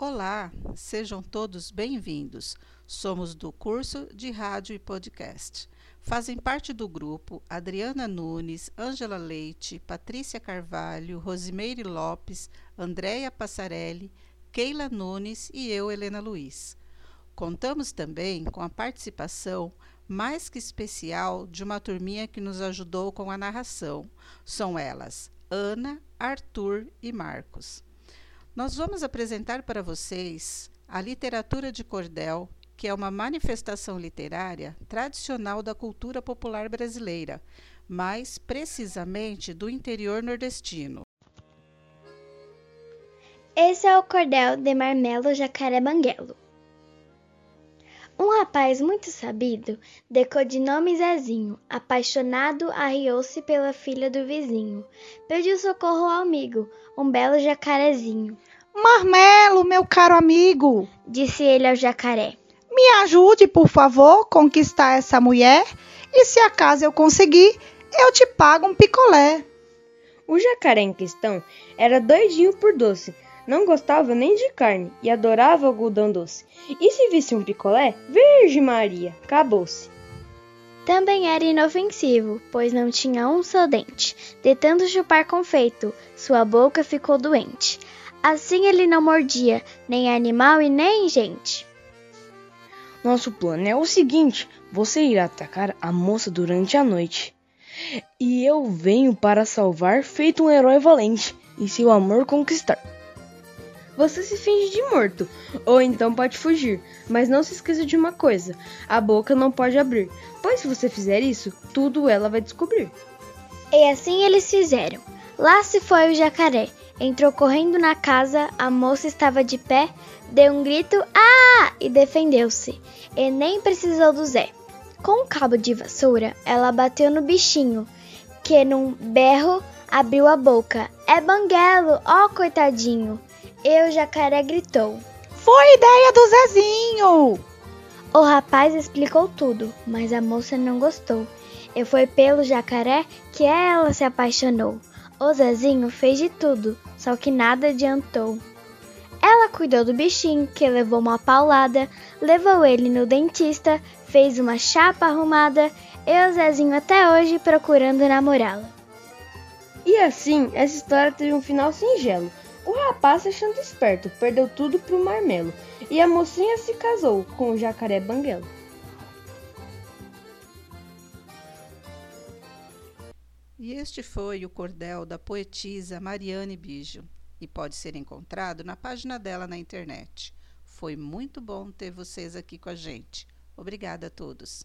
Olá, sejam todos bem-vindos. Somos do curso de rádio e podcast. Fazem parte do grupo Adriana Nunes, Ângela Leite, Patrícia Carvalho, Rosimeire Lopes, Andréia Passarelli, Keila Nunes e eu, Helena Luiz. Contamos também com a participação mais que especial de uma turminha que nos ajudou com a narração. São elas Ana, Arthur e Marcos. Nós vamos apresentar para vocês a literatura de cordel, que é uma manifestação literária tradicional da cultura popular brasileira, mais precisamente do interior nordestino. Esse é o cordel de Marmelo Jacaré Banguelo. Um rapaz muito sabido, de codinome Zezinho, apaixonado, arriou-se pela filha do vizinho. Pediu socorro ao amigo, um belo jacarezinho. Marmelo, meu caro amigo, disse ele ao jacaré. Me ajude, por favor, conquistar essa mulher, e se acaso eu conseguir, eu te pago um picolé. O jacaré em questão era doidinho por doce, não gostava nem de carne e adorava algodão doce. E se visse um picolé, Virgem Maria, acabou-se. Também era inofensivo, pois não tinha um só dente. De tanto chupar confeito, sua boca ficou doente. Assim ele não mordia, nem animal e nem gente. Nosso plano é o seguinte: você irá atacar a moça durante a noite. E eu venho para salvar, feito um herói valente, e seu amor conquistar você se finge de morto, ou então pode fugir. Mas não se esqueça de uma coisa: a boca não pode abrir, pois se você fizer isso, tudo ela vai descobrir. E assim eles fizeram. Lá se foi o jacaré. Entrou correndo na casa, a moça estava de pé, deu um grito ah! e defendeu-se. E nem precisou do Zé. Com um cabo de vassoura, ela bateu no bichinho, que num berro abriu a boca. É banguelo, ó oh, coitadinho! E o jacaré gritou: Foi ideia do Zezinho! O rapaz explicou tudo, mas a moça não gostou. E foi pelo jacaré que ela se apaixonou. O Zezinho fez de tudo, só que nada adiantou. Ela cuidou do bichinho, que levou uma paulada, levou ele no dentista, fez uma chapa arrumada e o Zezinho até hoje procurando namorá-la. E assim, essa história teve um final singelo. O rapaz, achando esperto, perdeu tudo pro marmelo e a mocinha se casou com o jacaré banguelo. E este foi o cordel da poetisa Mariane Bijo e pode ser encontrado na página dela na internet. Foi muito bom ter vocês aqui com a gente. Obrigada a todos.